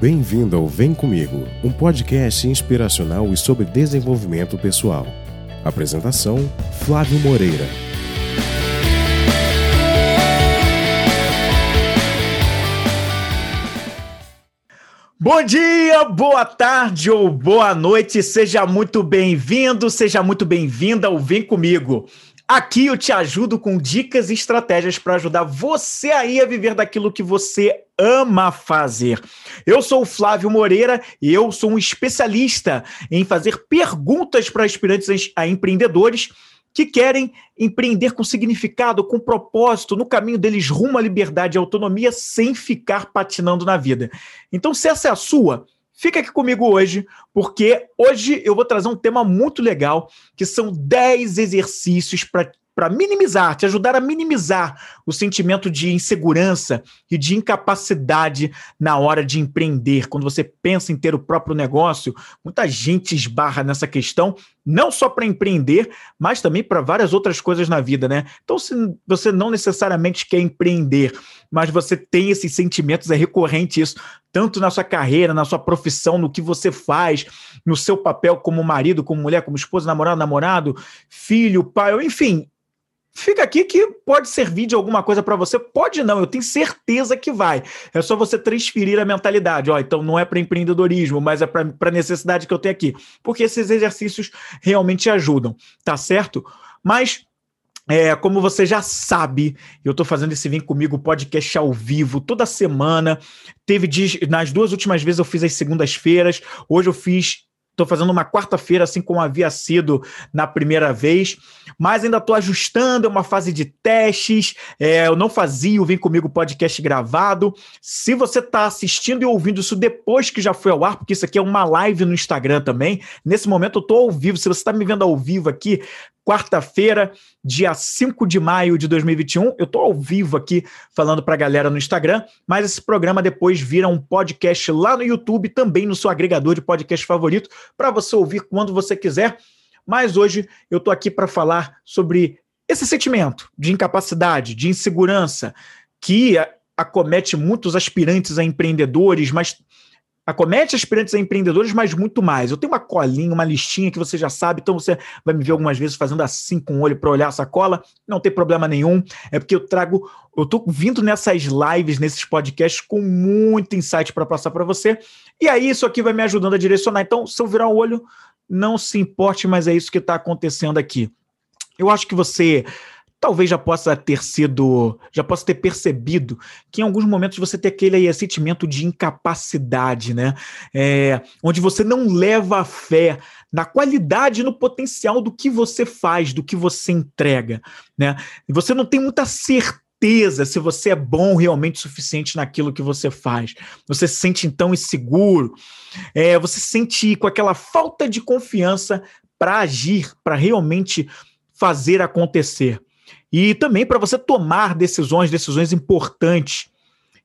Bem-vindo ao Vem Comigo, um podcast inspiracional e sobre desenvolvimento pessoal. Apresentação: Flávio Moreira. Bom dia, boa tarde ou boa noite, seja muito bem-vindo, seja muito bem-vinda ao Vem Comigo. Aqui eu te ajudo com dicas e estratégias para ajudar você aí a viver daquilo que você ama fazer. Eu sou o Flávio Moreira e eu sou um especialista em fazer perguntas para aspirantes a empreendedores que querem empreender com significado, com propósito, no caminho deles rumo à liberdade e autonomia, sem ficar patinando na vida. Então, se essa é a sua, Fica aqui comigo hoje, porque hoje eu vou trazer um tema muito legal, que são 10 exercícios para para minimizar, te ajudar a minimizar o sentimento de insegurança e de incapacidade na hora de empreender. Quando você pensa em ter o próprio negócio, muita gente esbarra nessa questão, não só para empreender, mas também para várias outras coisas na vida, né? Então, se você não necessariamente quer empreender, mas você tem esses sentimentos, é recorrente isso, tanto na sua carreira, na sua profissão, no que você faz, no seu papel como marido, como mulher, como esposa, namorado, namorado, filho, pai, enfim, fica aqui que pode servir de alguma coisa para você. Pode não, eu tenho certeza que vai. É só você transferir a mentalidade. Ó, então não é para empreendedorismo, mas é para a necessidade que eu tenho aqui. Porque esses exercícios realmente ajudam, tá certo? Mas. É, como você já sabe, eu estou fazendo esse Vem Comigo podcast ao vivo toda semana. Teve nas duas últimas vezes eu fiz as segundas-feiras. Hoje eu fiz Estou fazendo uma quarta-feira, assim como havia sido na primeira vez, mas ainda estou ajustando, é uma fase de testes. É, eu não fazia o Vem Comigo podcast gravado. Se você está assistindo e ouvindo isso depois que já foi ao ar, porque isso aqui é uma live no Instagram também, nesse momento eu estou ao vivo. Se você está me vendo ao vivo aqui, quarta-feira, dia 5 de maio de 2021. Eu estou ao vivo aqui falando para a galera no Instagram, mas esse programa depois vira um podcast lá no YouTube, também no seu agregador de podcast favorito, para você ouvir quando você quiser. Mas hoje eu estou aqui para falar sobre esse sentimento de incapacidade, de insegurança que acomete muitos aspirantes a empreendedores, mas acomete aspirantes a empreendedores, mas muito mais. Eu tenho uma colinha, uma listinha que você já sabe, então você vai me ver algumas vezes fazendo assim com o olho para olhar essa cola, não tem problema nenhum, é porque eu trago, eu tô vindo nessas lives, nesses podcasts com muito insight para passar para você, e aí isso aqui vai me ajudando a direcionar. Então, se eu virar o olho, não se importe, mas é isso que está acontecendo aqui. Eu acho que você talvez já possa ter sido, já possa ter percebido que em alguns momentos você tem aquele aí, sentimento de incapacidade, né? É, onde você não leva a fé na qualidade e no potencial do que você faz, do que você entrega, né? E você não tem muita certeza se você é bom realmente o suficiente naquilo que você faz. Você se sente então inseguro, é, você se sente com aquela falta de confiança para agir, para realmente fazer acontecer e também para você tomar decisões, decisões importantes.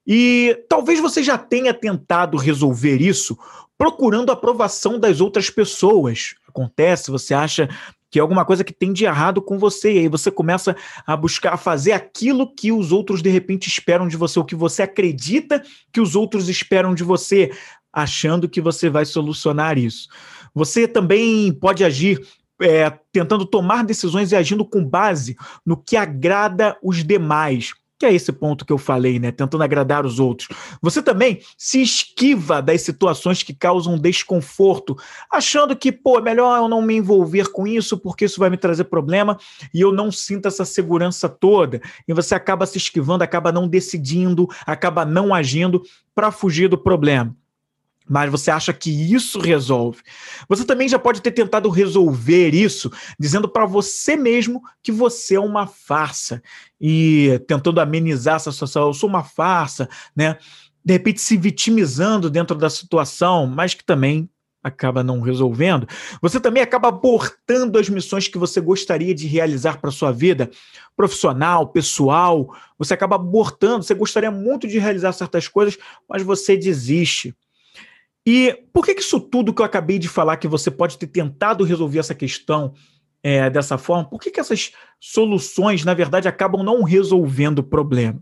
E talvez você já tenha tentado resolver isso procurando a aprovação das outras pessoas. Acontece, você acha que é alguma coisa que tem de errado com você, e aí você começa a buscar fazer aquilo que os outros de repente esperam de você, o que você acredita que os outros esperam de você, achando que você vai solucionar isso. Você também pode agir é, tentando tomar decisões e agindo com base no que agrada os demais. Que é esse ponto que eu falei, né? Tentando agradar os outros. Você também se esquiva das situações que causam desconforto, achando que, pô, é melhor eu não me envolver com isso porque isso vai me trazer problema e eu não sinto essa segurança toda. E você acaba se esquivando, acaba não decidindo, acaba não agindo para fugir do problema mas você acha que isso resolve. Você também já pode ter tentado resolver isso dizendo para você mesmo que você é uma farsa e tentando amenizar essa situação. Eu sou uma farsa, né? De repente se vitimizando dentro da situação, mas que também acaba não resolvendo. Você também acaba abortando as missões que você gostaria de realizar para sua vida profissional, pessoal. Você acaba abortando, você gostaria muito de realizar certas coisas, mas você desiste e por que, isso tudo que eu acabei de falar, que você pode ter tentado resolver essa questão é, dessa forma, por que, que essas soluções, na verdade, acabam não resolvendo o problema?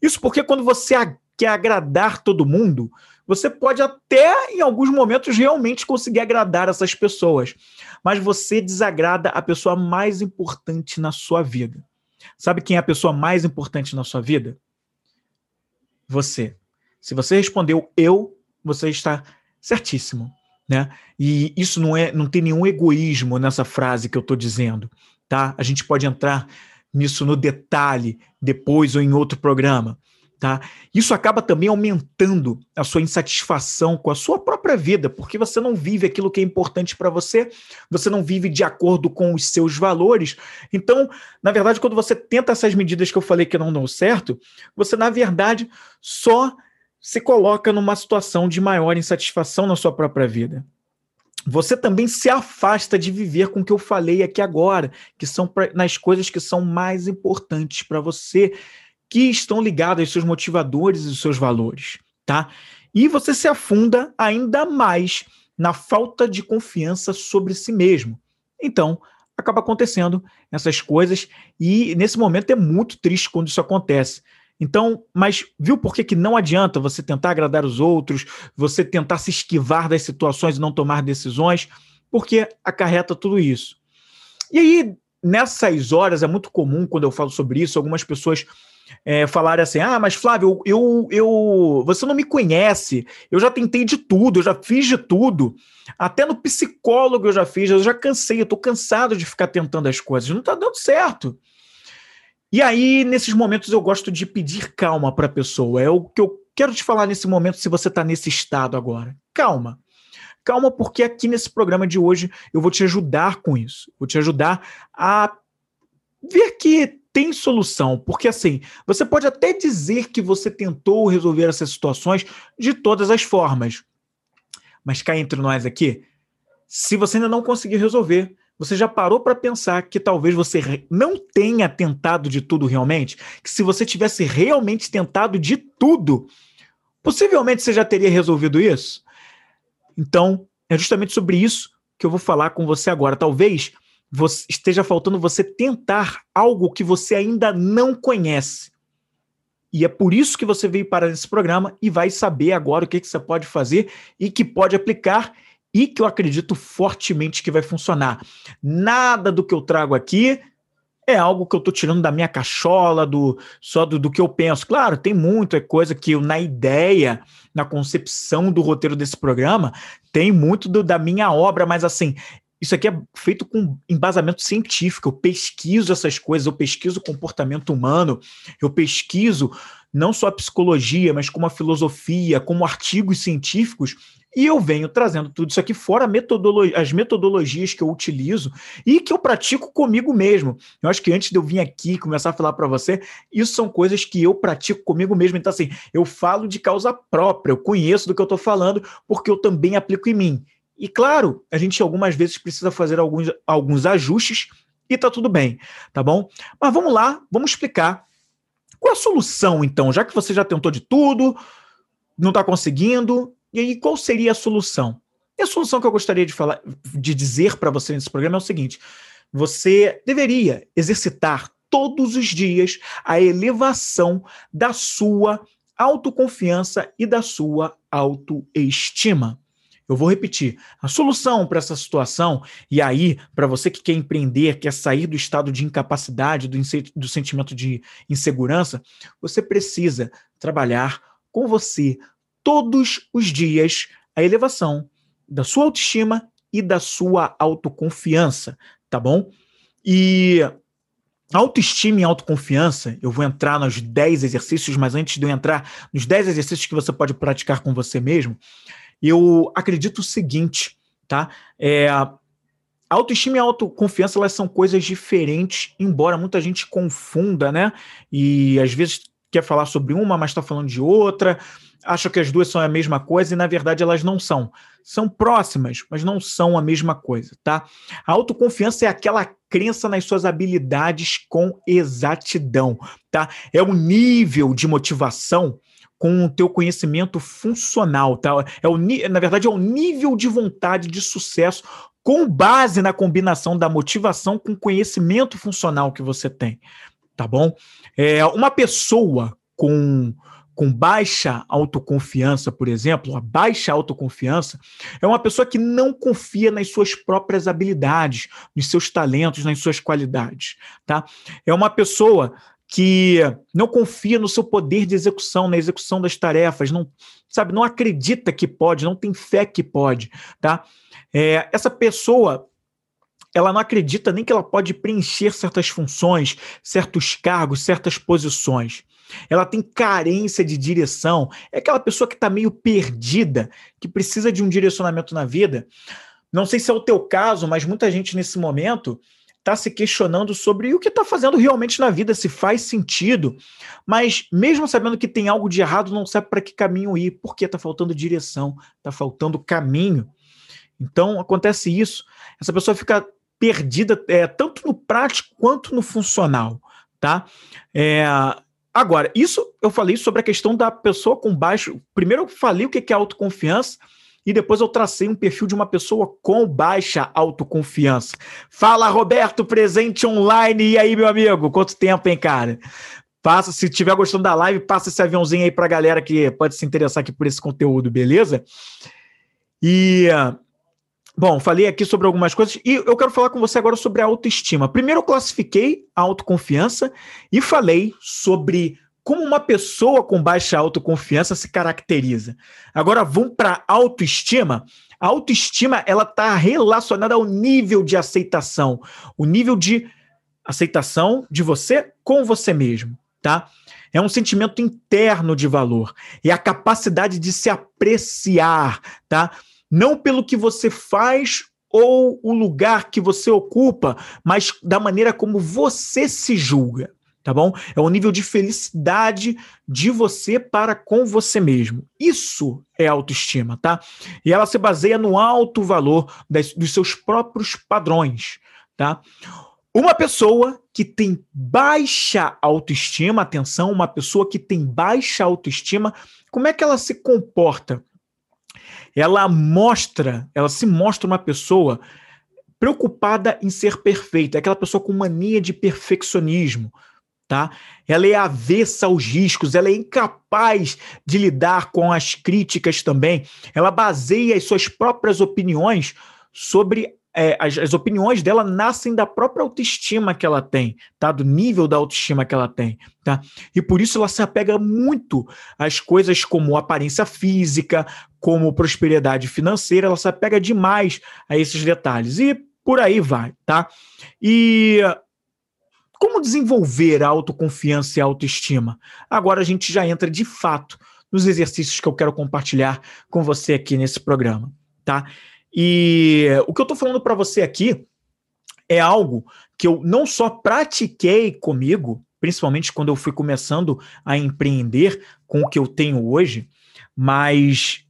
Isso porque quando você quer agradar todo mundo, Você pode até, em alguns momentos, realmente conseguir agradar essas pessoas, mas você desagrada a pessoa mais importante na sua vida. Sabe quem é a pessoa mais importante na sua vida? Você. Se você respondeu eu, você está certíssimo, né? E isso não é, não tem nenhum egoísmo nessa frase que eu estou dizendo, tá? A gente pode entrar nisso no detalhe depois ou em outro programa. Tá? Isso acaba também aumentando a sua insatisfação com a sua própria vida, porque você não vive aquilo que é importante para você, você não vive de acordo com os seus valores. Então, na verdade, quando você tenta essas medidas que eu falei que não dão certo, você, na verdade, só se coloca numa situação de maior insatisfação na sua própria vida. Você também se afasta de viver com o que eu falei aqui agora, que são pra, nas coisas que são mais importantes para você que estão ligados aos seus motivadores e aos seus valores, tá? E você se afunda ainda mais na falta de confiança sobre si mesmo. Então, acaba acontecendo essas coisas e nesse momento é muito triste quando isso acontece. Então, mas viu por que, que não adianta você tentar agradar os outros, você tentar se esquivar das situações e não tomar decisões, porque acarreta tudo isso. E aí, nessas horas, é muito comum quando eu falo sobre isso, algumas pessoas é, falarem assim: ah, mas Flávio, eu, eu, você não me conhece, eu já tentei de tudo, eu já fiz de tudo, até no psicólogo eu já fiz, eu já cansei, eu tô cansado de ficar tentando as coisas, não tá dando certo. E aí, nesses momentos, eu gosto de pedir calma para a pessoa. É o que eu quero te falar nesse momento, se você está nesse estado agora. Calma. Calma, porque aqui nesse programa de hoje eu vou te ajudar com isso. Vou te ajudar a ver que tem solução, porque assim, você pode até dizer que você tentou resolver essas situações de todas as formas. Mas cá entre nós aqui, se você ainda não conseguir resolver, você já parou para pensar que talvez você não tenha tentado de tudo realmente? Que se você tivesse realmente tentado de tudo, possivelmente você já teria resolvido isso? Então, é justamente sobre isso que eu vou falar com você agora. Talvez você, esteja faltando você tentar algo que você ainda não conhece. E é por isso que você veio para esse programa e vai saber agora o que, que você pode fazer e que pode aplicar e que eu acredito fortemente que vai funcionar. Nada do que eu trago aqui é algo que eu estou tirando da minha cachola, do só do, do, que eu penso. Claro, tem muita coisa que eu, na ideia, na concepção do roteiro desse programa, tem muito do, da minha obra, mas assim, isso aqui é feito com embasamento científico. Eu pesquiso essas coisas, eu pesquiso o comportamento humano, eu pesquiso não só a psicologia, mas como a filosofia, como artigos científicos, e eu venho trazendo tudo isso aqui fora metodolo as metodologias que eu utilizo e que eu pratico comigo mesmo. Eu acho que antes de eu vir aqui começar a falar para você, isso são coisas que eu pratico comigo mesmo. Então, assim, eu falo de causa própria, eu conheço do que eu estou falando, porque eu também aplico em mim. E claro, a gente algumas vezes precisa fazer alguns, alguns ajustes e tá tudo bem, tá bom? Mas vamos lá, vamos explicar. Qual a solução, então? Já que você já tentou de tudo, não está conseguindo, e aí qual seria a solução? E a solução que eu gostaria de falar, de dizer para você nesse programa é o seguinte: você deveria exercitar todos os dias a elevação da sua autoconfiança e da sua autoestima. Eu vou repetir. A solução para essa situação, e aí, para você que quer empreender, quer sair do estado de incapacidade, do, do sentimento de insegurança, você precisa trabalhar com você todos os dias a elevação da sua autoestima e da sua autoconfiança, tá bom? E autoestima e autoconfiança, eu vou entrar nos 10 exercícios, mas antes de eu entrar nos 10 exercícios que você pode praticar com você mesmo, eu acredito o seguinte, tá? É, autoestima e autoconfiança elas são coisas diferentes, embora muita gente confunda, né? E às vezes quer falar sobre uma, mas está falando de outra, acha que as duas são a mesma coisa e na verdade elas não são. São próximas, mas não são a mesma coisa, tá? A autoconfiança é aquela crença nas suas habilidades com exatidão, tá? É o nível de motivação com o teu conhecimento funcional, tá? É o, na verdade, é o nível de vontade de sucesso com base na combinação da motivação com conhecimento funcional que você tem, tá bom? É, uma pessoa com com baixa autoconfiança, por exemplo, a baixa autoconfiança, é uma pessoa que não confia nas suas próprias habilidades, nos seus talentos, nas suas qualidades, tá? É uma pessoa que não confia no seu poder de execução, na execução das tarefas, não sabe, não acredita que pode, não tem fé que pode, tá? É, essa pessoa ela não acredita nem que ela pode preencher certas funções, certos cargos, certas posições. Ela tem carência de direção. É aquela pessoa que está meio perdida, que precisa de um direcionamento na vida. Não sei se é o teu caso, mas muita gente nesse momento está se questionando sobre o que está fazendo realmente na vida, se faz sentido, mas mesmo sabendo que tem algo de errado, não sabe para que caminho ir, porque está faltando direção, está faltando caminho. Então acontece isso. Essa pessoa fica perdida é, tanto no prático quanto no funcional, tá? É, agora, isso eu falei sobre a questão da pessoa com baixo. Primeiro eu falei o que é autoconfiança e depois eu tracei um perfil de uma pessoa com baixa autoconfiança. Fala, Roberto, presente online. E aí, meu amigo? Quanto tempo, hein, cara? Passa, se estiver gostando da live, passa esse aviãozinho aí pra galera que pode se interessar aqui por esse conteúdo, beleza? E Bom, falei aqui sobre algumas coisas e eu quero falar com você agora sobre a autoestima. Primeiro, eu classifiquei a autoconfiança e falei sobre como uma pessoa com baixa autoconfiança se caracteriza. Agora, vamos para autoestima. A autoestima ela está relacionada ao nível de aceitação, o nível de aceitação de você com você mesmo, tá? É um sentimento interno de valor, é a capacidade de se apreciar, tá? Não pelo que você faz ou o lugar que você ocupa, mas da maneira como você se julga, tá bom? É o nível de felicidade de você para com você mesmo. Isso é autoestima, tá? E ela se baseia no alto valor das, dos seus próprios padrões, tá? Uma pessoa que tem baixa autoestima, atenção, uma pessoa que tem baixa autoestima, como é que ela se comporta? Ela mostra, ela se mostra uma pessoa preocupada em ser perfeita, é aquela pessoa com mania de perfeccionismo, tá? Ela é avessa aos riscos, ela é incapaz de lidar com as críticas também. Ela baseia as suas próprias opiniões sobre é, as, as, opiniões dela nascem da própria autoestima que ela tem, tá? Do nível da autoestima que ela tem, tá? E por isso ela se apega muito às coisas como aparência física, como prosperidade financeira, ela se apega demais a esses detalhes. E por aí vai, tá? E como desenvolver a autoconfiança e a autoestima? Agora a gente já entra de fato nos exercícios que eu quero compartilhar com você aqui nesse programa, tá? E o que eu estou falando para você aqui é algo que eu não só pratiquei comigo, principalmente quando eu fui começando a empreender com o que eu tenho hoje, mas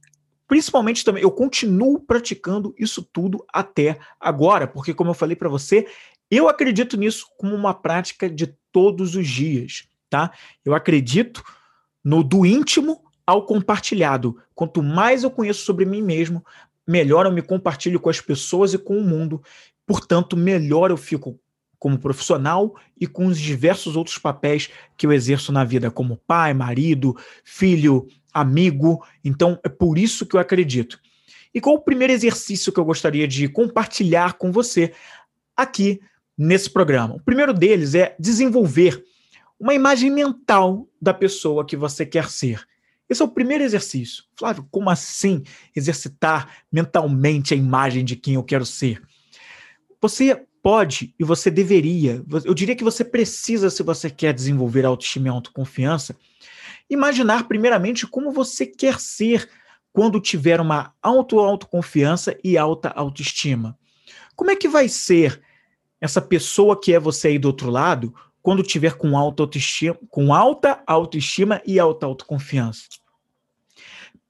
principalmente também eu continuo praticando isso tudo até agora, porque como eu falei para você, eu acredito nisso como uma prática de todos os dias, tá? Eu acredito no do íntimo ao compartilhado. Quanto mais eu conheço sobre mim mesmo, melhor eu me compartilho com as pessoas e com o mundo. Portanto, melhor eu fico como profissional e com os diversos outros papéis que eu exerço na vida, como pai, marido, filho, amigo. Então, é por isso que eu acredito. E qual o primeiro exercício que eu gostaria de compartilhar com você aqui nesse programa? O primeiro deles é desenvolver uma imagem mental da pessoa que você quer ser. Esse é o primeiro exercício. Flávio, como assim exercitar mentalmente a imagem de quem eu quero ser? Você pode e você deveria, eu diria que você precisa, se você quer desenvolver autoestima e autoconfiança, imaginar primeiramente como você quer ser quando tiver uma auto-autoconfiança e alta autoestima. Como é que vai ser essa pessoa que é você aí do outro lado quando tiver com alta autoestima, com alta autoestima e alta autoconfiança.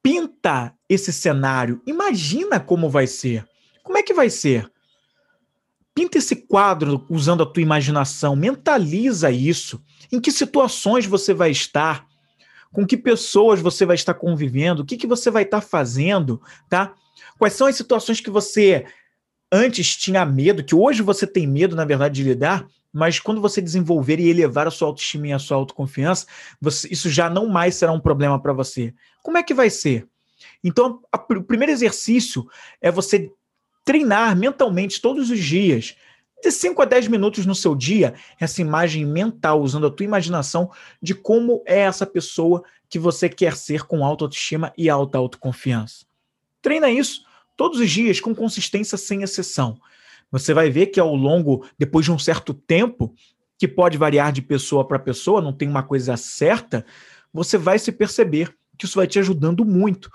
Pinta esse cenário, imagina como vai ser. Como é que vai ser? Pinta esse quadro usando a tua imaginação, mentaliza isso. Em que situações você vai estar? Com que pessoas você vai estar convivendo? O que, que você vai estar fazendo, tá? Quais são as situações que você antes tinha medo, que hoje você tem medo, na verdade, de lidar? mas quando você desenvolver e elevar a sua autoestima e a sua autoconfiança, você, isso já não mais será um problema para você. Como é que vai ser? Então, a, o primeiro exercício é você treinar mentalmente todos os dias, de 5 a 10 minutos no seu dia, essa imagem mental, usando a tua imaginação de como é essa pessoa que você quer ser com alta autoestima e alta autoconfiança. Treina isso todos os dias com consistência sem exceção. Você vai ver que ao longo, depois de um certo tempo, que pode variar de pessoa para pessoa, não tem uma coisa certa, você vai se perceber que isso vai te ajudando muito.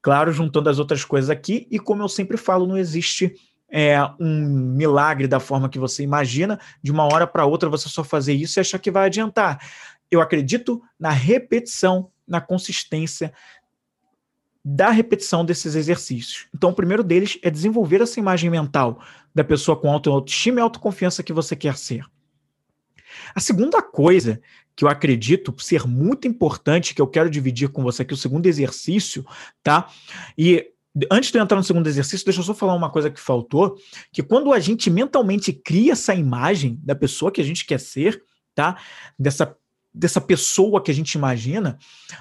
Claro, juntando as outras coisas aqui, e como eu sempre falo, não existe é, um milagre da forma que você imagina, de uma hora para outra você só fazer isso e achar que vai adiantar. Eu acredito na repetição, na consistência da repetição desses exercícios. Então, o primeiro deles é desenvolver essa imagem mental da pessoa com autoestima e autoconfiança que você quer ser. A segunda coisa que eu acredito ser muito importante, que eu quero dividir com você aqui, o segundo exercício, tá? E antes de eu entrar no segundo exercício, deixa eu só falar uma coisa que faltou, que quando a gente mentalmente cria essa imagem da pessoa que a gente quer ser, tá? Dessa dessa pessoa que a gente imagina,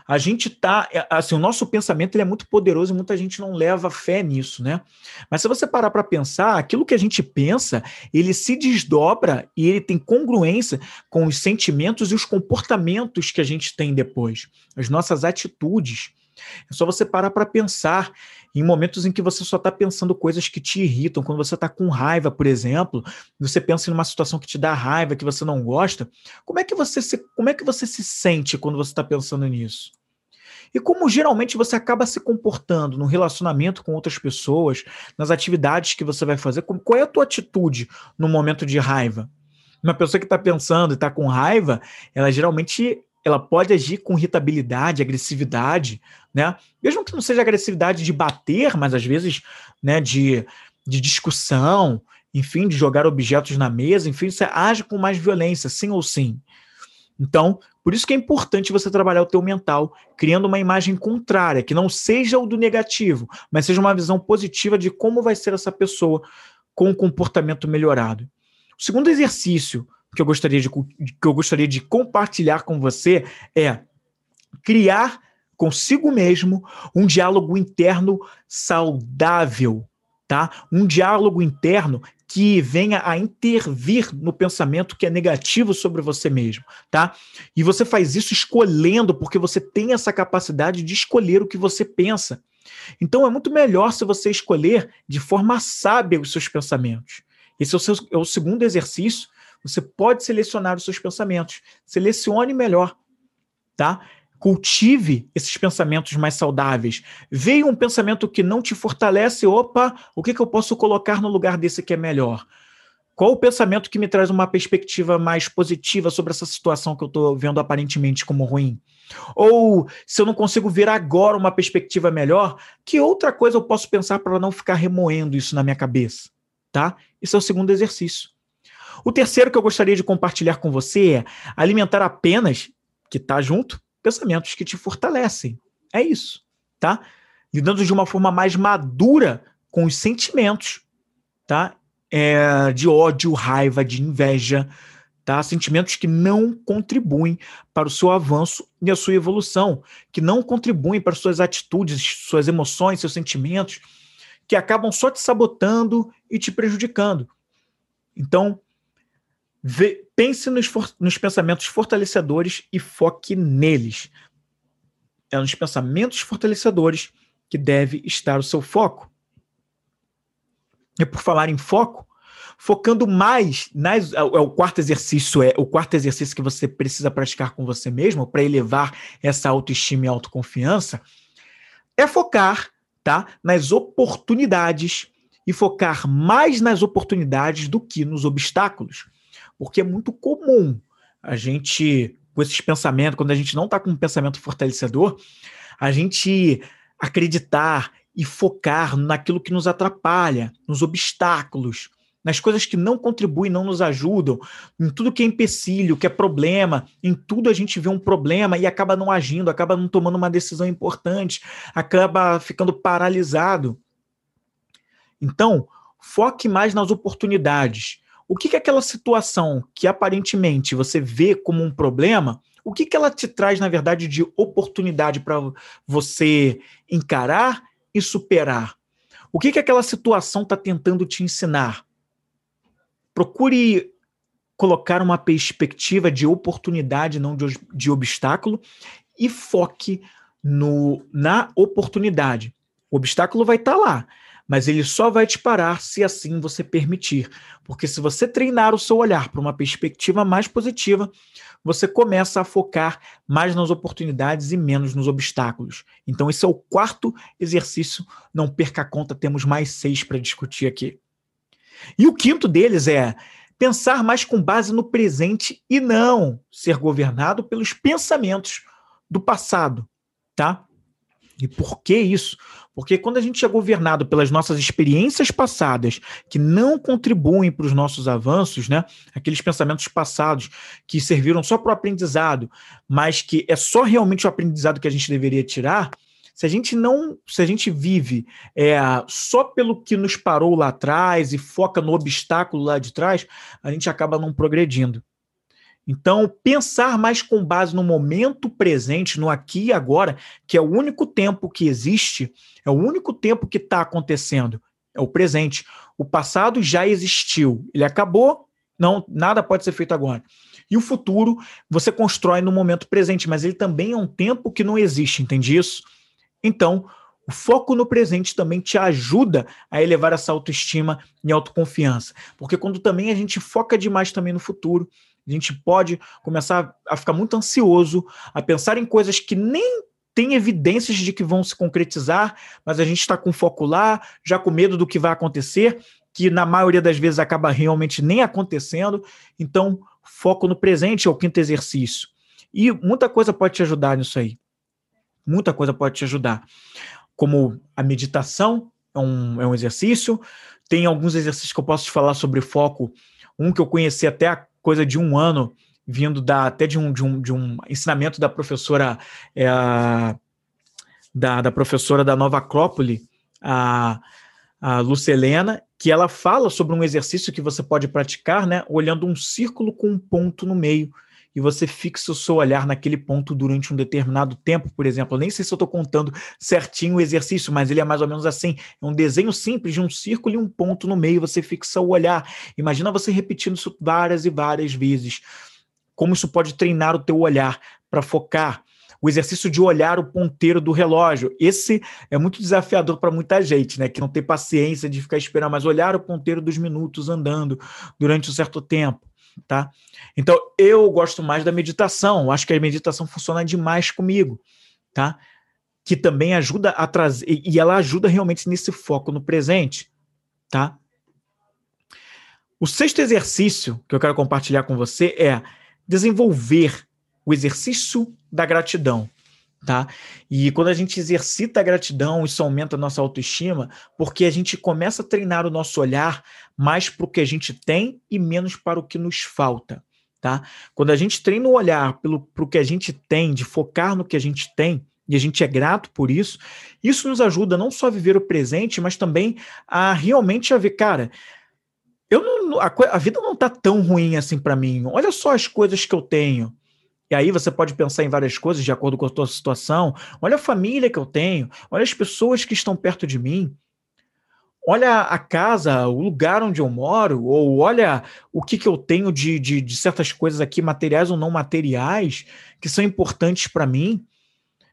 a gente tá, é, assim, o nosso pensamento ele é muito poderoso e muita gente não leva fé nisso, né? Mas se você parar para pensar, aquilo que a gente pensa, ele se desdobra e ele tem congruência com os sentimentos e os comportamentos que a gente tem depois, as nossas atitudes. É só você parar para pensar em momentos em que você só está pensando coisas que te irritam, quando você está com raiva, por exemplo, você pensa em uma situação que te dá raiva, que você não gosta, como é que você se, como é que você se sente quando você está pensando nisso? E como geralmente você acaba se comportando no relacionamento com outras pessoas, nas atividades que você vai fazer, qual é a tua atitude no momento de raiva? Uma pessoa que está pensando e está com raiva, ela geralmente ela pode agir com irritabilidade, agressividade, né? Mesmo que não seja agressividade de bater, mas às vezes, né, de, de discussão, enfim, de jogar objetos na mesa, enfim, você age com mais violência, sim ou sim. Então, por isso que é importante você trabalhar o teu mental, criando uma imagem contrária, que não seja o do negativo, mas seja uma visão positiva de como vai ser essa pessoa com o comportamento melhorado. O segundo exercício que eu gostaria de, que eu gostaria de compartilhar com você é criar consigo mesmo um diálogo interno saudável, tá? Um diálogo interno que venha a intervir no pensamento que é negativo sobre você mesmo, tá? E você faz isso escolhendo, porque você tem essa capacidade de escolher o que você pensa. Então é muito melhor se você escolher de forma sábia os seus pensamentos. Esse é o, seu, é o segundo exercício você pode selecionar os seus pensamentos. Selecione melhor, tá? Cultive esses pensamentos mais saudáveis. Veio um pensamento que não te fortalece, opa, o que, que eu posso colocar no lugar desse que é melhor? Qual o pensamento que me traz uma perspectiva mais positiva sobre essa situação que eu estou vendo aparentemente como ruim? Ou se eu não consigo ver agora uma perspectiva melhor, que outra coisa eu posso pensar para não ficar remoendo isso na minha cabeça? Tá? Esse é o segundo exercício. O terceiro que eu gostaria de compartilhar com você é alimentar apenas, que está junto, pensamentos que te fortalecem. É isso, tá? Lidando de uma forma mais madura com os sentimentos, tá? É, de ódio, raiva, de inveja, tá? Sentimentos que não contribuem para o seu avanço e a sua evolução, que não contribuem para suas atitudes, suas emoções, seus sentimentos, que acabam só te sabotando e te prejudicando. Então, Vê, pense nos, for, nos pensamentos fortalecedores e foque neles. É nos pensamentos fortalecedores que deve estar o seu foco. E por falar em foco, focando mais nas, é, é o quarto exercício é o quarto exercício que você precisa praticar com você mesmo para elevar essa autoestima e autoconfiança é focar, tá, nas oportunidades e focar mais nas oportunidades do que nos obstáculos. Porque é muito comum a gente, com esses pensamentos, quando a gente não está com um pensamento fortalecedor, a gente acreditar e focar naquilo que nos atrapalha, nos obstáculos, nas coisas que não contribuem, não nos ajudam, em tudo que é empecilho, que é problema, em tudo a gente vê um problema e acaba não agindo, acaba não tomando uma decisão importante, acaba ficando paralisado. Então, foque mais nas oportunidades o que, que aquela situação que aparentemente você vê como um problema, o que, que ela te traz, na verdade, de oportunidade para você encarar e superar? O que, que aquela situação está tentando te ensinar? Procure colocar uma perspectiva de oportunidade, não de, de obstáculo, e foque no, na oportunidade. O obstáculo vai estar tá lá, mas ele só vai te parar se assim você permitir. Porque se você treinar o seu olhar para uma perspectiva mais positiva, você começa a focar mais nas oportunidades e menos nos obstáculos. Então, esse é o quarto exercício. Não perca a conta, temos mais seis para discutir aqui. E o quinto deles é pensar mais com base no presente e não ser governado pelos pensamentos do passado, tá? E por que isso? Porque quando a gente é governado pelas nossas experiências passadas, que não contribuem para os nossos avanços, né? Aqueles pensamentos passados que serviram só para o aprendizado, mas que é só realmente o aprendizado que a gente deveria tirar, se a gente não, se a gente vive é, só pelo que nos parou lá atrás e foca no obstáculo lá de trás, a gente acaba não progredindo. Então, pensar mais com base no momento presente, no aqui e agora, que é o único tempo que existe, é o único tempo que está acontecendo, é o presente. O passado já existiu, ele acabou, não, nada pode ser feito agora. E o futuro você constrói no momento presente, mas ele também é um tempo que não existe, entende isso? Então, o foco no presente também te ajuda a elevar essa autoestima e autoconfiança. Porque quando também a gente foca demais também no futuro, a gente pode começar a ficar muito ansioso, a pensar em coisas que nem tem evidências de que vão se concretizar, mas a gente está com foco lá, já com medo do que vai acontecer, que na maioria das vezes acaba realmente nem acontecendo. Então, foco no presente é o quinto exercício. E muita coisa pode te ajudar nisso aí. Muita coisa pode te ajudar. Como a meditação é um, é um exercício, tem alguns exercícios que eu posso te falar sobre foco. Um que eu conheci até coisa de um ano, vindo da, até de um, de, um, de um ensinamento da professora é, da, da professora da Nova Acrópole, a, a Lucelena, que ela fala sobre um exercício que você pode praticar, né, olhando um círculo com um ponto no meio e você fixa o seu olhar naquele ponto durante um determinado tempo, por exemplo. Eu nem sei se eu estou contando certinho o exercício, mas ele é mais ou menos assim: é um desenho simples de um círculo e um ponto no meio, você fixa o olhar. Imagina você repetindo isso várias e várias vezes. Como isso pode treinar o teu olhar para focar o exercício de olhar o ponteiro do relógio. Esse é muito desafiador para muita gente, né? Que não tem paciência de ficar esperando, mas olhar o ponteiro dos minutos andando durante um certo tempo tá? Então, eu gosto mais da meditação, acho que a meditação funciona demais comigo, tá? Que também ajuda a trazer, e ela ajuda realmente nesse foco no presente, tá? O sexto exercício que eu quero compartilhar com você é desenvolver o exercício da gratidão tá? E quando a gente exercita a gratidão, isso aumenta a nossa autoestima, porque a gente começa a treinar o nosso olhar mais para o que a gente tem e menos para o que nos falta, tá? Quando a gente treina o olhar para o que a gente tem, de focar no que a gente tem, e a gente é grato por isso, isso nos ajuda não só a viver o presente, mas também a realmente a ver, cara, eu não, a, a vida não tá tão ruim assim para mim. Olha só as coisas que eu tenho. E aí você pode pensar em várias coisas de acordo com a tua situação. Olha a família que eu tenho, olha as pessoas que estão perto de mim. Olha a casa, o lugar onde eu moro, ou olha o que, que eu tenho de, de, de certas coisas aqui, materiais ou não materiais, que são importantes para mim.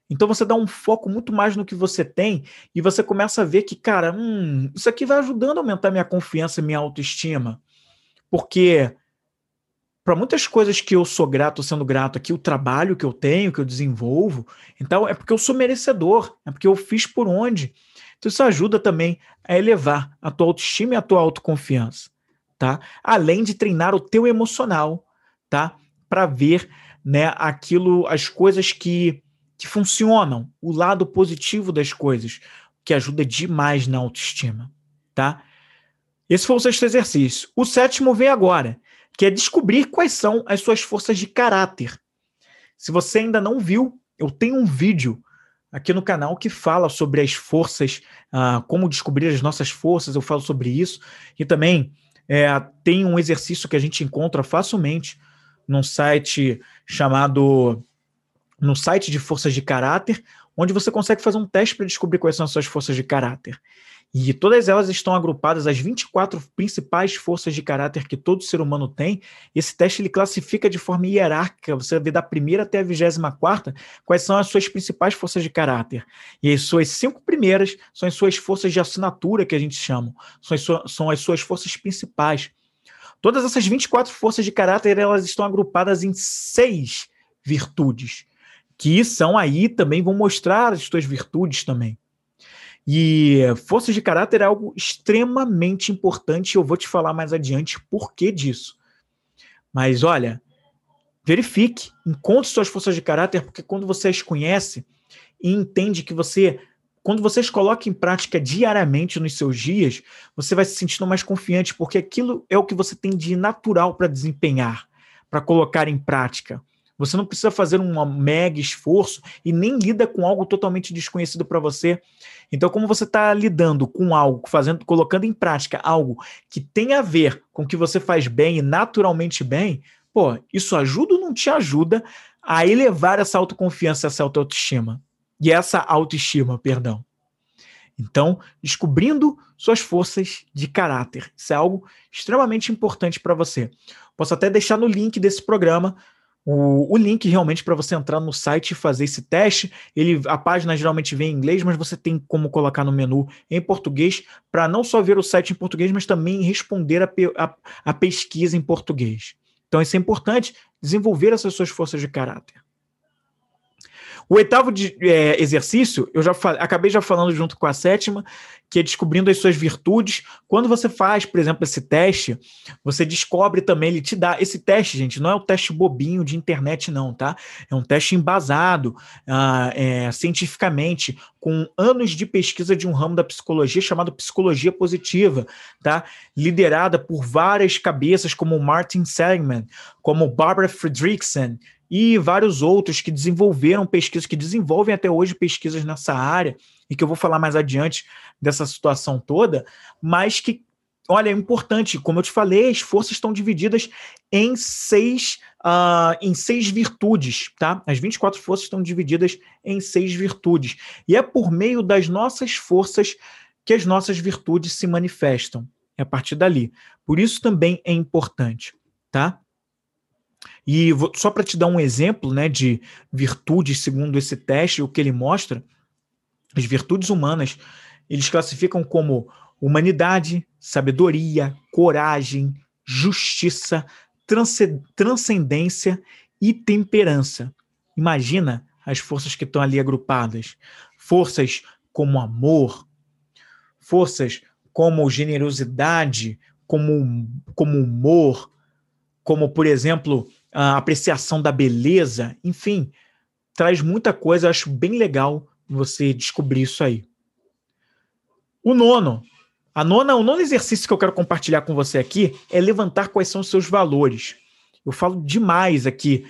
Então você dá um foco muito mais no que você tem e você começa a ver que, cara, hum, isso aqui vai ajudando a aumentar minha confiança e minha autoestima. Porque para muitas coisas que eu sou grato, sendo grato aqui, o trabalho que eu tenho, que eu desenvolvo, então é porque eu sou merecedor, é porque eu fiz por onde. Então isso ajuda também a elevar a tua autoestima e a tua autoconfiança, tá? Além de treinar o teu emocional, tá? Para ver, né, aquilo, as coisas que que funcionam, o lado positivo das coisas, que ajuda demais na autoestima, tá? Esse foi o sexto exercício. O sétimo vem agora, que é descobrir quais são as suas forças de caráter. Se você ainda não viu, eu tenho um vídeo aqui no canal que fala sobre as forças, uh, como descobrir as nossas forças, eu falo sobre isso, e também é, tem um exercício que a gente encontra facilmente num site chamado no site de forças de caráter, onde você consegue fazer um teste para descobrir quais são as suas forças de caráter. E todas elas estão agrupadas, as 24 principais forças de caráter que todo ser humano tem. Esse teste ele classifica de forma hierárquica, você vê da primeira até a vigésima quarta, quais são as suas principais forças de caráter. E as suas cinco primeiras são as suas forças de assinatura, que a gente chama, são as, suas, são as suas forças principais. Todas essas 24 forças de caráter elas estão agrupadas em seis virtudes, que são aí também, vão mostrar as suas virtudes também. E forças de caráter é algo extremamente importante. Eu vou te falar mais adiante por que disso. Mas olha, verifique, encontre suas forças de caráter, porque quando você as conhece e entende que você, quando você as coloca em prática diariamente nos seus dias, você vai se sentindo mais confiante, porque aquilo é o que você tem de natural para desempenhar, para colocar em prática. Você não precisa fazer um mega esforço e nem lida com algo totalmente desconhecido para você. Então, como você está lidando com algo, fazendo, colocando em prática algo que tem a ver com o que você faz bem e naturalmente bem, pô, isso ajuda ou não te ajuda a elevar essa autoconfiança, essa autoestima? E essa autoestima, perdão. Então, descobrindo suas forças de caráter. Isso é algo extremamente importante para você. Posso até deixar no link desse programa o, o link realmente para você entrar no site e fazer esse teste. Ele, a página geralmente vem em inglês, mas você tem como colocar no menu em português para não só ver o site em português, mas também responder a, a, a pesquisa em português. Então, isso é importante, desenvolver essas suas forças de caráter. O oitavo de, é, exercício, eu já acabei já falando junto com a sétima, que é descobrindo as suas virtudes. Quando você faz, por exemplo, esse teste, você descobre também, ele te dá. Esse teste, gente, não é o teste bobinho de internet, não, tá? É um teste embasado uh, é, cientificamente, com anos de pesquisa de um ramo da psicologia chamado psicologia positiva, tá? Liderada por várias cabeças, como Martin Seligman, como Barbara Fredrickson, e vários outros que desenvolveram pesquisas, que desenvolvem até hoje pesquisas nessa área, e que eu vou falar mais adiante dessa situação toda, mas que, olha, é importante, como eu te falei, as forças estão divididas em seis, uh, em seis virtudes, tá? As 24 forças estão divididas em seis virtudes. E é por meio das nossas forças que as nossas virtudes se manifestam. É a partir dali. Por isso também é importante, tá? E vou, só para te dar um exemplo né, de virtudes segundo esse teste, o que ele mostra, as virtudes humanas, eles classificam como humanidade, sabedoria, coragem, justiça, transcendência e temperança. Imagina as forças que estão ali agrupadas. Forças como amor, forças como generosidade, como, como humor, como, por exemplo, a apreciação da beleza, enfim, traz muita coisa. Eu acho bem legal você descobrir isso aí. O nono, a nona, o nono exercício que eu quero compartilhar com você aqui é levantar quais são os seus valores. Eu falo demais aqui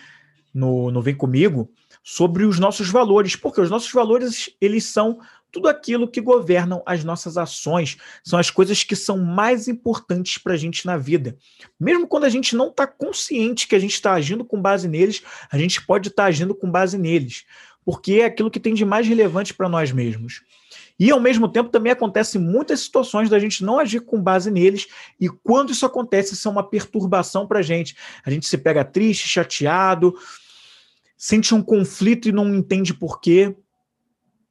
no, no Vem Comigo sobre os nossos valores, porque os nossos valores eles são tudo aquilo que governam as nossas ações, são as coisas que são mais importantes para a gente na vida. Mesmo quando a gente não está consciente que a gente está agindo com base neles, a gente pode estar tá agindo com base neles, porque é aquilo que tem de mais relevante para nós mesmos. E ao mesmo tempo também acontecem muitas situações da gente não agir com base neles, e quando isso acontece, isso é uma perturbação para a gente. A gente se pega triste, chateado, sente um conflito e não entende por quê.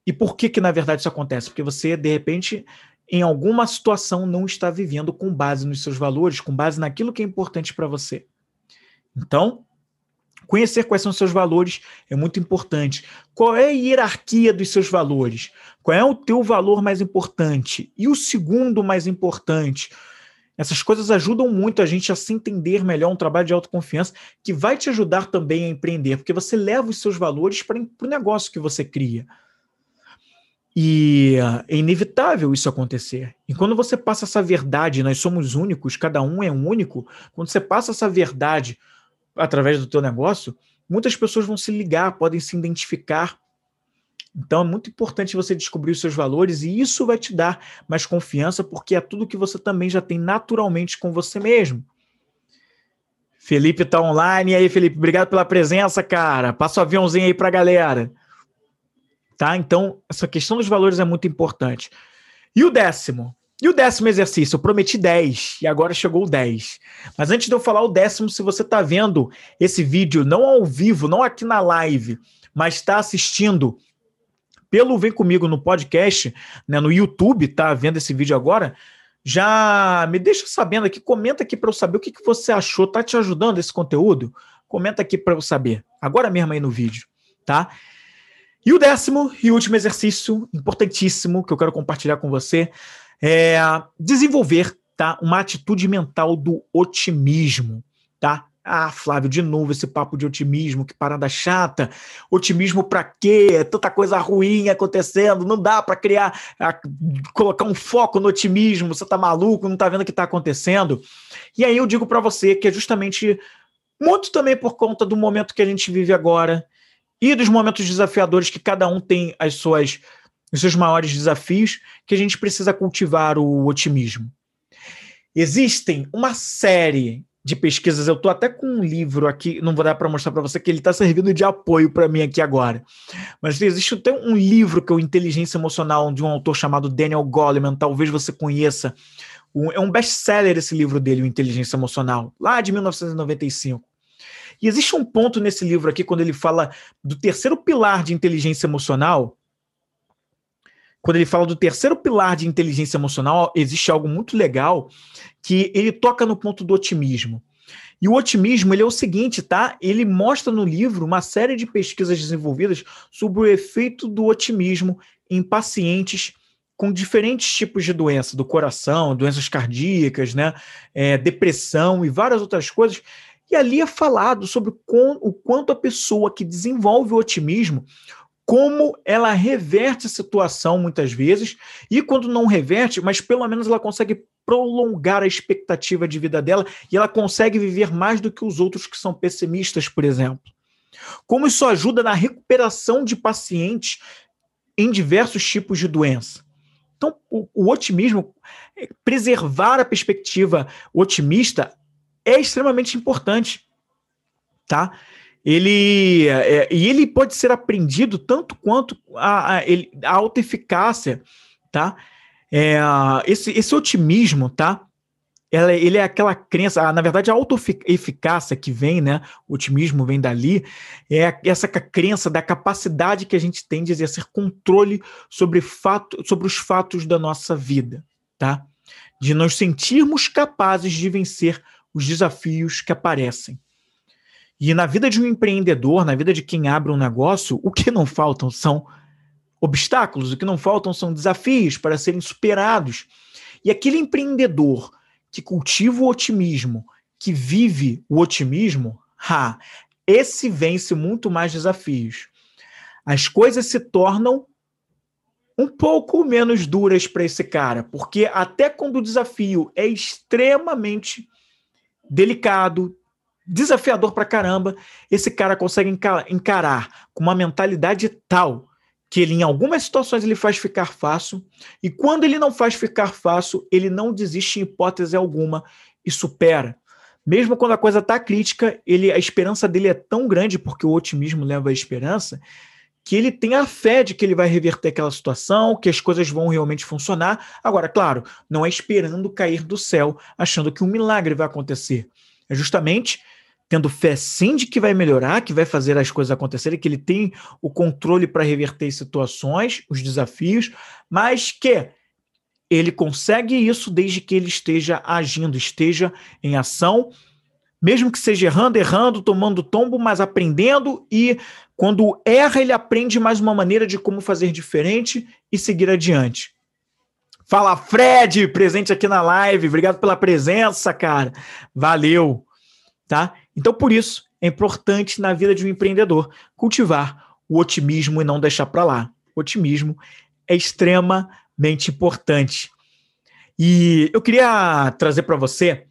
E por que que na verdade isso acontece? Porque você de repente em alguma situação não está vivendo com base nos seus valores, com base naquilo que é importante para você. Então, conhecer quais são os seus valores é muito importante. Qual é a hierarquia dos seus valores? Qual é o teu valor mais importante? E o segundo mais importante? Essas coisas ajudam muito a gente a se entender melhor, um trabalho de autoconfiança que vai te ajudar também a empreender, porque você leva os seus valores para o negócio que você cria. E é inevitável isso acontecer. E quando você passa essa verdade, nós somos únicos, cada um é um único, quando você passa essa verdade através do teu negócio, muitas pessoas vão se ligar, podem se identificar Então é muito importante você descobrir os seus valores e isso vai te dar mais confiança, porque é tudo que você também já tem naturalmente com você mesmo. Felipe tá online. E aí, Felipe, obrigado pela presença, cara. Passa o aviãozinho aí pra galera. Tá? Então, essa questão dos valores é muito importante. E o décimo? E o décimo exercício? Eu prometi 10 e agora chegou o 10. Mas antes de eu falar o décimo, se você está vendo esse vídeo não ao vivo, não aqui na live, mas está assistindo pelo Vem Comigo no podcast, né, no YouTube, tá vendo esse vídeo agora, já me deixa sabendo aqui, comenta aqui para eu saber o que, que você achou, tá te ajudando esse conteúdo? Comenta aqui para eu saber, agora mesmo aí no vídeo, tá? E o décimo e último exercício importantíssimo que eu quero compartilhar com você é desenvolver, tá, uma atitude mental do otimismo, tá? Ah, Flávio, de novo esse papo de otimismo, que parada chata. Otimismo para quê? Tanta coisa ruim acontecendo, não dá para criar, a, colocar um foco no otimismo. Você tá maluco, não tá vendo o que tá acontecendo? E aí eu digo para você que é justamente muito também por conta do momento que a gente vive agora e dos momentos desafiadores que cada um tem as suas os seus maiores desafios, que a gente precisa cultivar o otimismo. Existem uma série de pesquisas. Eu estou até com um livro aqui, não vou dar para mostrar para você que ele está servindo de apoio para mim aqui agora. Mas existe até um livro que é o Inteligência Emocional de um autor chamado Daniel Goleman, talvez você conheça. é um best-seller esse livro dele, o Inteligência Emocional, lá de 1995. E existe um ponto nesse livro aqui, quando ele fala do terceiro pilar de inteligência emocional, quando ele fala do terceiro pilar de inteligência emocional, existe algo muito legal que ele toca no ponto do otimismo. E o otimismo, ele é o seguinte, tá? Ele mostra no livro uma série de pesquisas desenvolvidas sobre o efeito do otimismo em pacientes com diferentes tipos de doença, do coração, doenças cardíacas, né? É, depressão e várias outras coisas. E ali é falado sobre o quanto a pessoa que desenvolve o otimismo como ela reverte a situação muitas vezes, e quando não reverte, mas pelo menos ela consegue prolongar a expectativa de vida dela e ela consegue viver mais do que os outros que são pessimistas, por exemplo. Como isso ajuda na recuperação de pacientes em diversos tipos de doença. Então, o, o otimismo, preservar a perspectiva otimista é extremamente importante, tá? ele é, e ele pode ser aprendido tanto quanto a, a, a autoeficácia, tá? É, esse, esse otimismo, tá? Ela, ele é aquela crença, na verdade, a autoeficácia que vem, né? O otimismo vem dali, é essa crença da capacidade que a gente tem de exercer controle sobre, fato, sobre os fatos da nossa vida, tá? De nos sentirmos capazes de vencer os desafios que aparecem. E na vida de um empreendedor, na vida de quem abre um negócio, o que não faltam são obstáculos, o que não faltam são desafios para serem superados. E aquele empreendedor que cultiva o otimismo, que vive o otimismo, ha, esse vence muito mais desafios. As coisas se tornam um pouco menos duras para esse cara, porque até quando o desafio é extremamente delicado, desafiador pra caramba, esse cara consegue encarar com uma mentalidade tal que ele em algumas situações ele faz ficar fácil e quando ele não faz ficar fácil, ele não desiste em hipótese alguma e supera. Mesmo quando a coisa está crítica, ele a esperança dele é tão grande porque o otimismo leva à esperança que ele tem a fé de que ele vai reverter aquela situação, que as coisas vão realmente funcionar. Agora, claro, não é esperando cair do céu, achando que um milagre vai acontecer. É justamente tendo fé sim de que vai melhorar, que vai fazer as coisas acontecerem, que ele tem o controle para reverter situações, os desafios, mas que ele consegue isso desde que ele esteja agindo, esteja em ação, mesmo que seja errando, errando, tomando tombo, mas aprendendo e quando erra, ele aprende mais uma maneira de como fazer diferente e seguir adiante. Fala, Fred, presente aqui na live. Obrigado pela presença, cara. Valeu, tá? Então, por isso, é importante na vida de um empreendedor cultivar o otimismo e não deixar para lá. O otimismo é extremamente importante. E eu queria trazer para você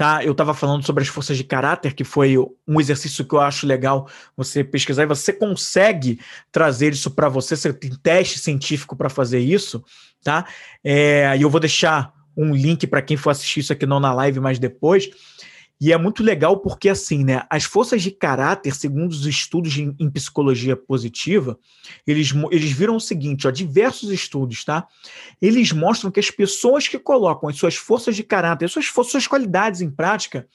tá? Eu estava falando sobre as forças de caráter, que foi um exercício que eu acho legal você pesquisar e você consegue trazer isso para você. Você tem teste científico para fazer isso, tá? É, e eu vou deixar um link para quem for assistir isso aqui não na live, mas depois. E é muito legal porque, assim, né, as forças de caráter, segundo os estudos em, em psicologia positiva, eles, eles viram o seguinte, ó, diversos estudos, tá? Eles mostram que as pessoas que colocam as suas forças de caráter, as suas, suas qualidades em prática,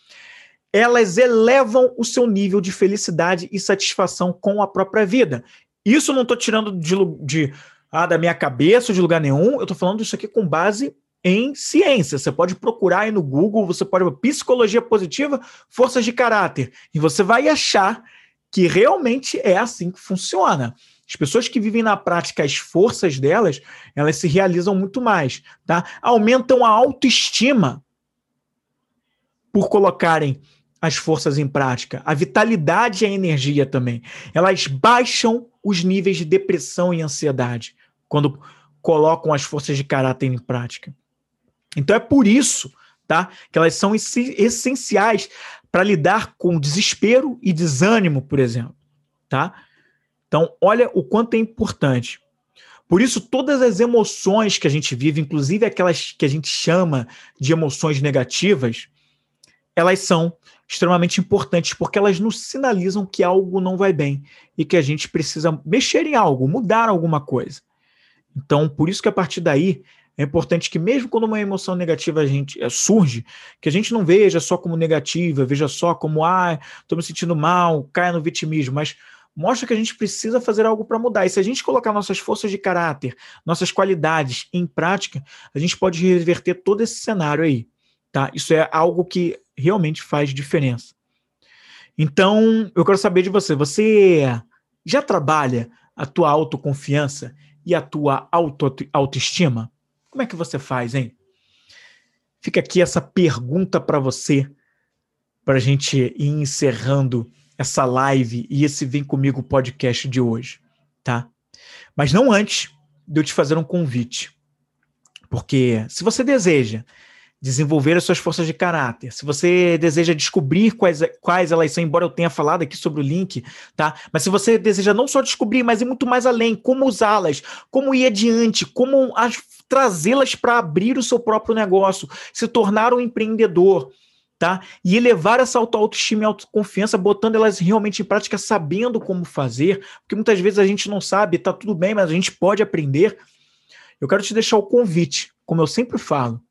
elas elevam o seu nível de felicidade e satisfação com a própria vida. Isso não estou tirando de, de ah, da minha cabeça, de lugar nenhum, eu estou falando isso aqui com base em ciência. Você pode procurar aí no Google, você pode psicologia positiva, forças de caráter, e você vai achar que realmente é assim que funciona. As pessoas que vivem na prática as forças delas, elas se realizam muito mais, tá? Aumentam a autoestima por colocarem as forças em prática, a vitalidade e a energia também. Elas baixam os níveis de depressão e ansiedade quando colocam as forças de caráter em prática. Então é por isso, tá, que elas são essenciais para lidar com desespero e desânimo, por exemplo, tá? Então, olha o quanto é importante. Por isso, todas as emoções que a gente vive, inclusive aquelas que a gente chama de emoções negativas, elas são extremamente importantes porque elas nos sinalizam que algo não vai bem e que a gente precisa mexer em algo, mudar alguma coisa. Então, por isso que a partir daí é importante que, mesmo quando uma emoção negativa a gente é, surge, que a gente não veja só como negativa, veja só como, ah, estou me sentindo mal, caia no vitimismo, mas mostra que a gente precisa fazer algo para mudar. E se a gente colocar nossas forças de caráter, nossas qualidades em prática, a gente pode reverter todo esse cenário aí. Tá? Isso é algo que realmente faz diferença. Então, eu quero saber de você. Você já trabalha a tua autoconfiança e a tua auto autoestima? Como é que você faz, hein? Fica aqui essa pergunta para você, para a gente ir encerrando essa live e esse Vem Comigo podcast de hoje, tá? Mas não antes de eu te fazer um convite. Porque se você deseja desenvolver as suas forças de caráter, se você deseja descobrir quais, quais elas são, embora eu tenha falado aqui sobre o link, tá? Mas se você deseja não só descobrir, mas ir muito mais além, como usá-las, como ir adiante, como trazê-las para abrir o seu próprio negócio, se tornar um empreendedor, tá? E elevar essa autoestima e autoconfiança, botando elas realmente em prática, sabendo como fazer, porque muitas vezes a gente não sabe, tá tudo bem, mas a gente pode aprender. Eu quero te deixar o convite, como eu sempre falo,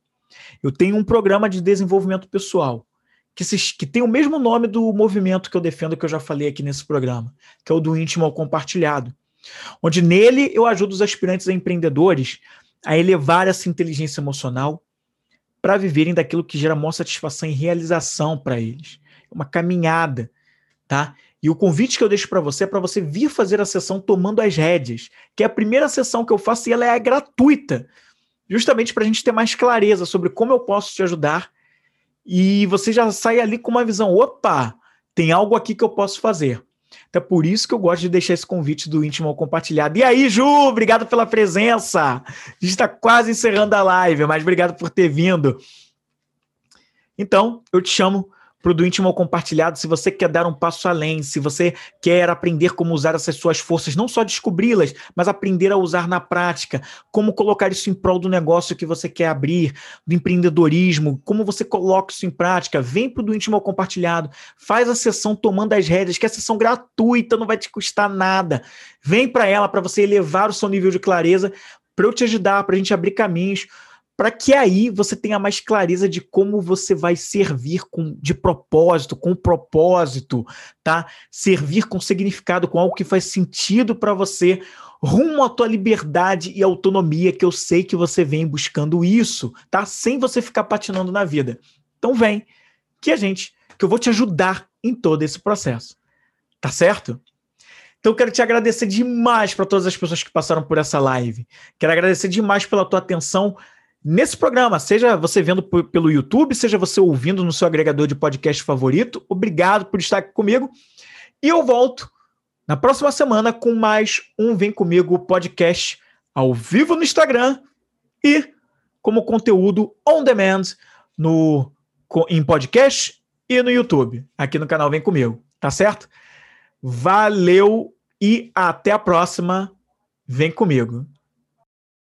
eu tenho um programa de desenvolvimento pessoal que, se, que tem o mesmo nome do movimento que eu defendo, que eu já falei aqui nesse programa, que é o do íntimo ao compartilhado. Onde nele eu ajudo os aspirantes a empreendedores a elevar essa inteligência emocional para viverem daquilo que gera maior satisfação e realização para eles. É uma caminhada, tá? E o convite que eu deixo para você é para você vir fazer a sessão tomando as rédeas, que é a primeira sessão que eu faço e ela é gratuita justamente para a gente ter mais clareza sobre como eu posso te ajudar. E você já sai ali com uma visão: opa, tem algo aqui que eu posso fazer. Então é por isso que eu gosto de deixar esse convite do íntimo compartilhado. E aí, Ju, obrigado pela presença. A gente está quase encerrando a live, mas obrigado por ter vindo. Então, eu te chamo para o do íntimo ao compartilhado, se você quer dar um passo além, se você quer aprender como usar essas suas forças, não só descobri-las, mas aprender a usar na prática, como colocar isso em prol do negócio que você quer abrir, do empreendedorismo, como você coloca isso em prática, vem para o do íntimo ao compartilhado, faz a sessão tomando as rédeas, que é a sessão gratuita, não vai te custar nada. Vem para ela para você elevar o seu nível de clareza, para eu te ajudar, para a gente abrir caminhos para que aí você tenha mais clareza de como você vai servir com de propósito, com propósito, tá? Servir com significado, com algo que faz sentido para você, rumo à tua liberdade e autonomia, que eu sei que você vem buscando isso, tá? Sem você ficar patinando na vida. Então vem, que a gente, que eu vou te ajudar em todo esse processo. Tá certo? Então eu quero te agradecer demais para todas as pessoas que passaram por essa live. Quero agradecer demais pela tua atenção nesse programa, seja você vendo pelo YouTube, seja você ouvindo no seu agregador de podcast favorito. Obrigado por estar aqui comigo. E eu volto na próxima semana com mais um Vem Comigo podcast ao vivo no Instagram e como conteúdo on demand no em podcast e no YouTube, aqui no canal Vem Comigo, tá certo? Valeu e até a próxima. Vem comigo.